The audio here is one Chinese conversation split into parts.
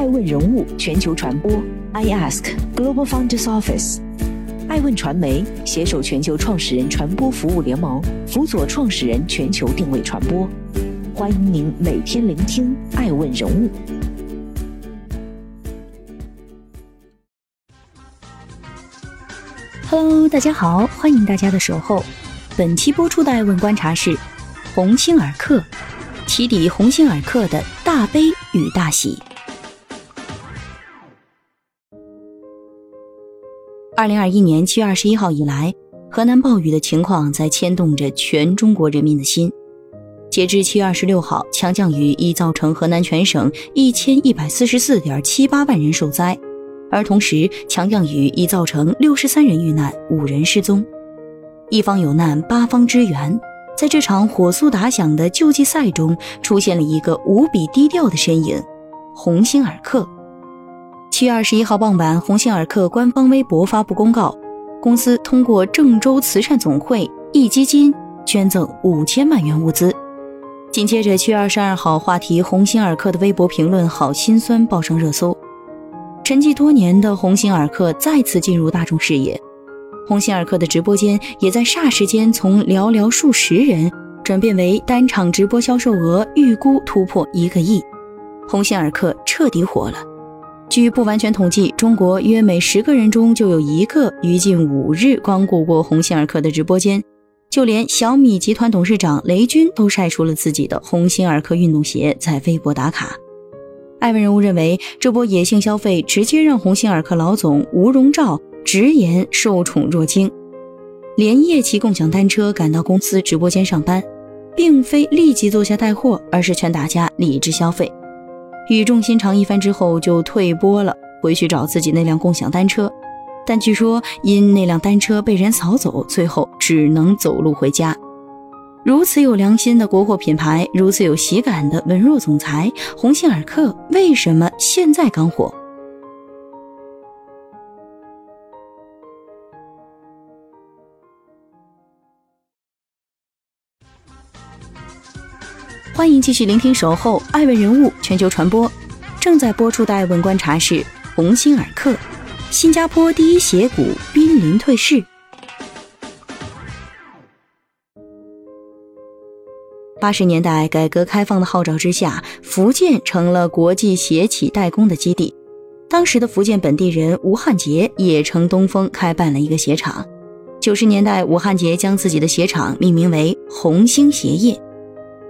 爱问人物全球传播，I Ask Global Founders Office，爱问传媒携手全球创始人传播服务联盟，辅佐创始人全球定位传播。欢迎您每天聆听爱问人物。Hello，大家好，欢迎大家的守候。本期播出的爱问观察是鸿星尔克，起底鸿星尔克的大悲与大喜。二零二一年七月二十一号以来，河南暴雨的情况在牵动着全中国人民的心。截至七月二十六号，强降雨已造成河南全省一千一百四十四点七八万人受灾，而同时强降雨已造成六十三人遇难，五人失踪。一方有难，八方支援。在这场火速打响的救济赛中，出现了一个无比低调的身影——鸿星尔克。七月二十一号傍晚，鸿星尔克官方微博发布公告，公司通过郑州慈善总会壹基金捐赠五千万元物资。紧接着，七月二十二号，话题鸿星尔克的微博评论“好心酸”报上热搜。沉寂多年的鸿星尔克再次进入大众视野，鸿星尔克的直播间也在霎时间从寥寥数十人转变为单场直播销售额预估突破一个亿，鸿星尔克彻底火了。据不完全统计，中国约每十个人中就有一个于近五日光顾过鸿星尔克的直播间。就连小米集团董事长雷军都晒出了自己的鸿星尔克运动鞋，在微博打卡。艾文人物认为，这波野性消费直接让鸿星尔克老总吴荣照直言受宠若惊，连夜骑共享单车赶到公司直播间上班，并非立即坐下带货，而是劝大家理智消费。语重心长一番之后，就退播了，回去找自己那辆共享单车。但据说因那辆单车被人扫走，最后只能走路回家。如此有良心的国货品牌，如此有喜感的文弱总裁，鸿星尔克为什么现在刚火？欢迎继续聆听《守候爱问人物全球传播》，正在播出的爱问观察是鸿星尔克，新加坡第一鞋股濒临退市。八十年代改革开放的号召之下，福建成了国际鞋企代工的基地。当时的福建本地人吴汉杰也乘东风开办了一个鞋厂。九十年代，吴汉杰将自己的鞋厂命名为鸿星鞋业。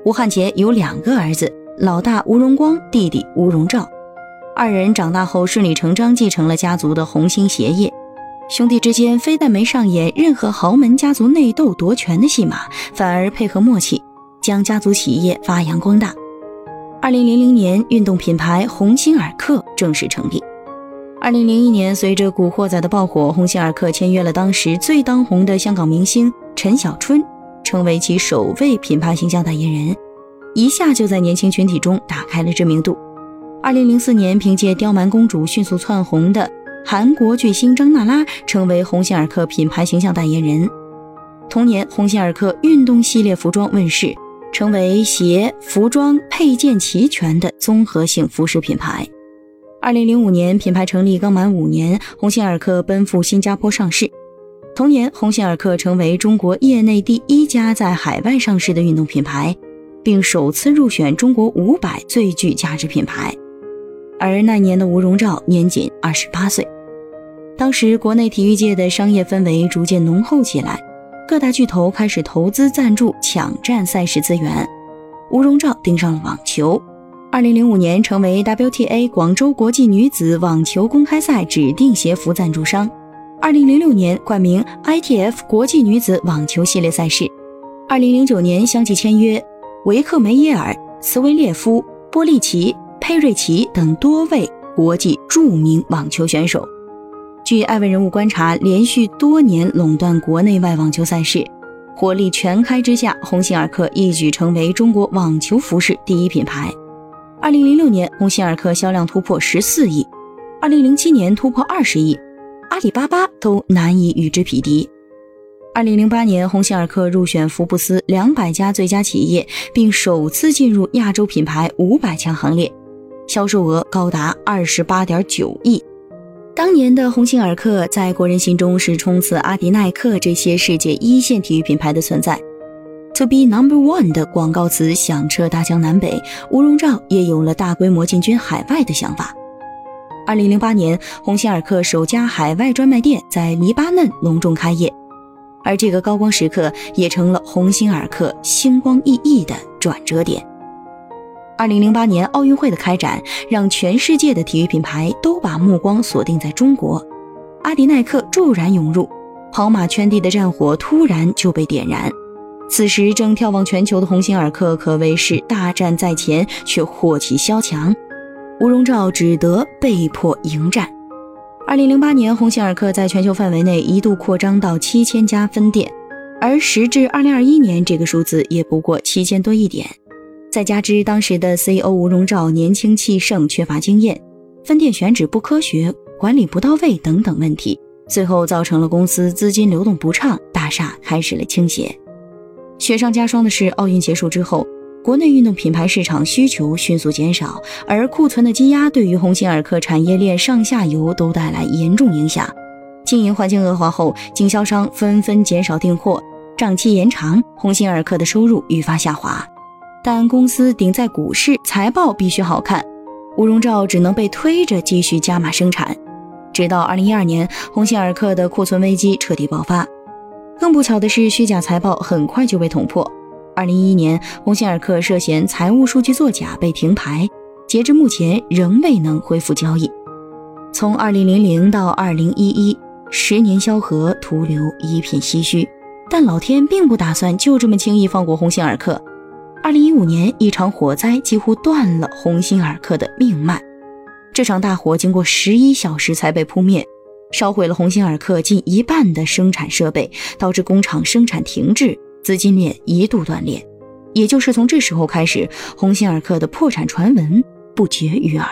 吴汉杰有两个儿子，老大吴荣光，弟弟吴荣照。二人长大后顺理成章继承了家族的红星鞋业。兄弟之间非但没上演任何豪门家族内斗夺权的戏码，反而配合默契，将家族企业发扬光大。二零零零年，运动品牌鸿星尔克正式成立。二零零一年，随着《古惑仔》的爆火，鸿星尔克签约了当时最当红的香港明星陈小春。成为其首位品牌形象代言人，一下就在年轻群体中打开了知名度。二零零四年，凭借《刁蛮公主》迅速窜红的韩国巨星张娜拉成为鸿星尔克品牌形象代言人。同年，鸿星尔克运动系列服装问世，成为鞋、服装配件齐全的综合性服饰品牌。二零零五年，品牌成立刚满五年，鸿星尔克奔赴新加坡上市。同年，鸿星尔克成为中国业内第一家在海外上市的运动品牌，并首次入选中国五百最具价值品牌。而那年的吴荣照年仅二十八岁。当时，国内体育界的商业氛围逐渐浓厚起来，各大巨头开始投资赞助，抢占赛事资源。吴荣照盯上了网球，二零零五年成为 WTA 广州国际女子网球公开赛指定鞋服赞助商。二零零六年冠名 ITF 国际女子网球系列赛事，二零零九年相继签约维克梅耶尔、茨维列夫、波利奇、佩瑞奇等多位国际著名网球选手。据艾文人物观察，连续多年垄断国内外网球赛事，火力全开之下，鸿星尔克一举成为中国网球服饰第一品牌。二零零六年，鸿星尔克销量突破十四亿，二零零七年突破二十亿。阿里巴巴都难以与之匹敌。二零零八年，鸿星尔克入选福布斯两百家最佳企业，并首次进入亚洲品牌五百强行列。销售额高达二十八点九亿。当年的鸿星尔克在国人心中是冲刺阿迪耐克这些世界一线体育品牌的存在。To be number one 的广告词响彻大江南北，吴荣照也有了大规模进军海外的想法。二零零八年，鸿星尔克首家海外专卖店在黎巴嫩隆重开业，而这个高光时刻也成了鸿星尔克星光熠熠的转折点。二零零八年奥运会的开展，让全世界的体育品牌都把目光锁定在中国，阿迪耐克骤然涌入，跑马圈地的战火突然就被点燃。此时正眺望全球的鸿星尔克可谓是大战在前，却祸起萧墙。吴荣照只得被迫迎战。二零零八年，鸿星尔克在全球范围内一度扩张到七千家分店，而时至二零二一年，这个数字也不过七千多一点。再加之当时的 CEO 吴荣照年轻气盛，缺乏经验，分店选址不科学，管理不到位等等问题，最后造成了公司资金流动不畅，大厦开始了倾斜。雪上加霜的是，奥运结束之后。国内运动品牌市场需求迅速减少，而库存的积压对于鸿星尔克产业链上下游都带来严重影响。经营环境恶化后，经销商纷纷减少订货，账期延长，鸿星尔克的收入愈发下滑。但公司顶在股市，财报必须好看，吴荣照只能被推着继续加码生产。直到二零一二年，鸿星尔克的库存危机彻底爆发。更不巧的是，虚假财报很快就被捅破。二零一一年，鸿星尔克涉嫌财务数据作假被停牌，截至目前仍未能恢复交易。从二零零零到二零一一，十年萧何，徒留一片唏嘘。但老天并不打算就这么轻易放过鸿星尔克。二零一五年，一场火灾几乎断了鸿星尔克的命脉。这场大火经过十一小时才被扑灭，烧毁了鸿星尔克近一半的生产设备，导致工厂生产停滞。资金链一度断裂，也就是从这时候开始，鸿星尔克的破产传闻不绝于耳。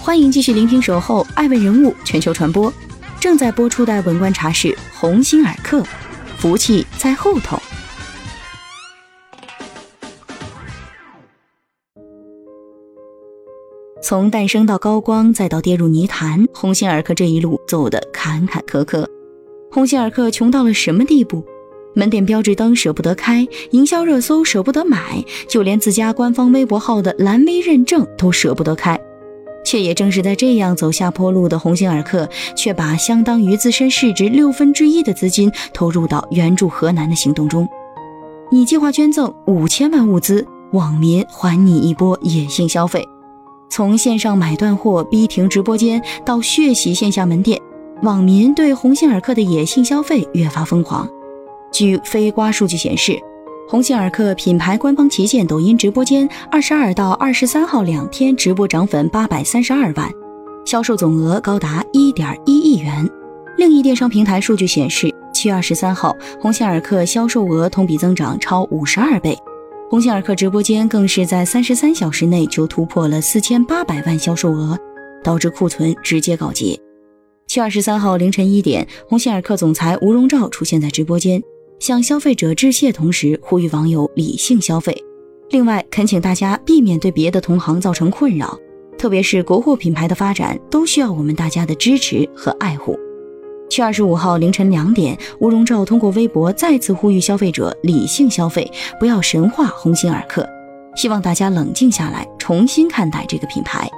欢迎继续聆听《守候爱问人物全球传播》，正在播出的文观察是鸿星尔克，福气在后头。从诞生到高光，再到跌入泥潭，鸿星尔克这一路走得坎坎坷坷。鸿星尔克穷到了什么地步？门店标志灯舍不得开，营销热搜舍不得买，就连自家官方微博号的蓝 V 认证都舍不得开。却也正是在这样走下坡路的鸿星尔克，却把相当于自身市值六分之一的资金投入到援助河南的行动中。你计划捐赠五千万物资，网民还你一波野性消费。从线上买断货、逼停直播间到血洗线下门店，网民对鸿星尔克的野性消费越发疯狂。据飞瓜数据显示，鸿星尔克品牌官方旗舰抖音直播间二十二到二十三号两天直播涨粉八百三十二万，销售总额高达一点一亿元。另一电商平台数据显示，七月二十三号，鸿星尔克销售额同比增长超五十二倍。鸿星尔克直播间更是在三十三小时内就突破了四千八百万销售额，导致库存直接告急。七月二十三号凌晨一点，鸿星尔克总裁吴荣照出现在直播间，向消费者致谢，同时呼吁网友理性消费。另外，恳请大家避免对别的同行造成困扰，特别是国货品牌的发展都需要我们大家的支持和爱护。七月二十五号凌晨两点，吴荣照通过微博再次呼吁消费者理性消费，不要神话鸿星尔克，希望大家冷静下来，重新看待这个品牌。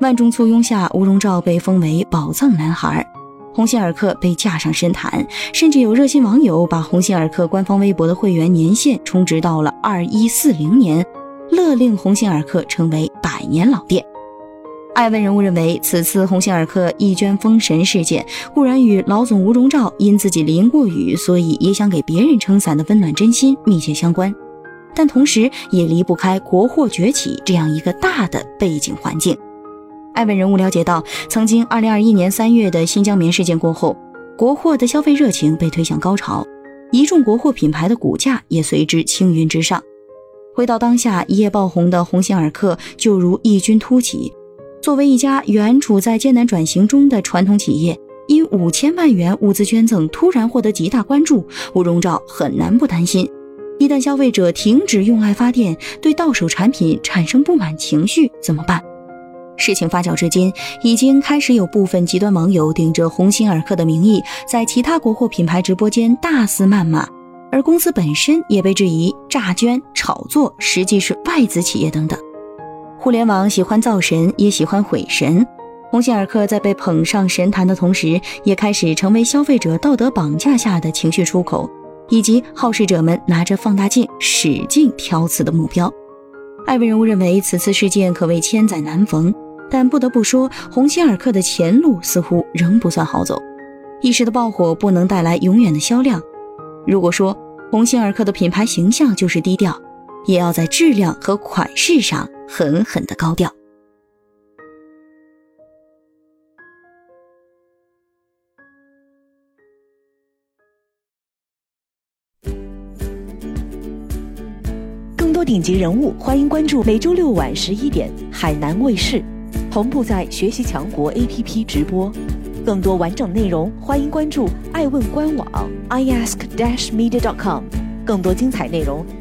万众簇拥下，吴荣照被封为宝藏男孩，鸿星尔克被架上神坛，甚至有热心网友把鸿星尔克官方微博的会员年限充值到了二一四零年，勒令鸿星尔克成为百年老店。爱问人物认为，此次鸿星尔克一捐封神事件固然与老总吴荣照因自己淋过雨，所以也想给别人撑伞的温暖真心密切相关，但同时也离不开国货崛起这样一个大的背景环境。爱问人物了解到，曾经2021年3月的新疆棉事件过后，国货的消费热情被推向高潮，一众国货品牌的股价也随之青云直上。回到当下，一夜爆红的鸿星尔克就如异军突起。作为一家原处在艰难转型中的传统企业，因五千万元物资捐赠突然获得极大关注，吴荣照很难不担心，一旦消费者停止用爱发电，对到手产品产生不满情绪怎么办？事情发酵至今，已经开始有部分极端网友顶着鸿星尔克的名义，在其他国货品牌直播间大肆谩骂，而公司本身也被质疑诈捐、炒作，实际是外资企业等等。互联网喜欢造神，也喜欢毁神。鸿星尔克在被捧上神坛的同时，也开始成为消费者道德绑架下的情绪出口，以及好事者们拿着放大镜使劲挑刺的目标。艾文人物认为，此次事件可谓千载难逢。但不得不说，鸿星尔克的前路似乎仍不算好走。一时的爆火不能带来永远的销量。如果说鸿星尔克的品牌形象就是低调，也要在质量和款式上狠狠的高调。更多顶级人物，欢迎关注每周六晚十一点海南卫视。同步在学习强国 APP 直播，更多完整内容欢迎关注爱问官网 iask-media.com。更多精彩内容